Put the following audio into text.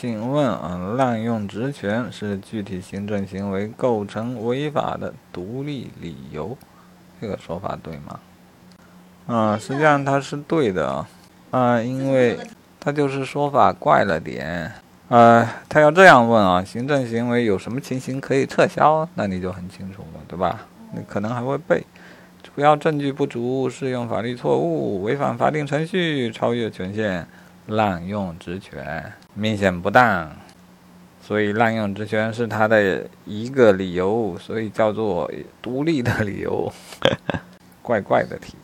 请问啊，滥用职权是具体行政行为构成违法的独立理由，这个说法对吗？啊，实际上它是对的啊，啊，因为它就是说法怪了点。呃，他要这样问啊，行政行为有什么情形可以撤销？那你就很清楚了，对吧？你可能还会背，主要证据不足、适用法律错误、违反法定程序、超越权限、滥用职权、明显不当，所以滥用职权是他的一个理由，所以叫做独立的理由，怪怪的题。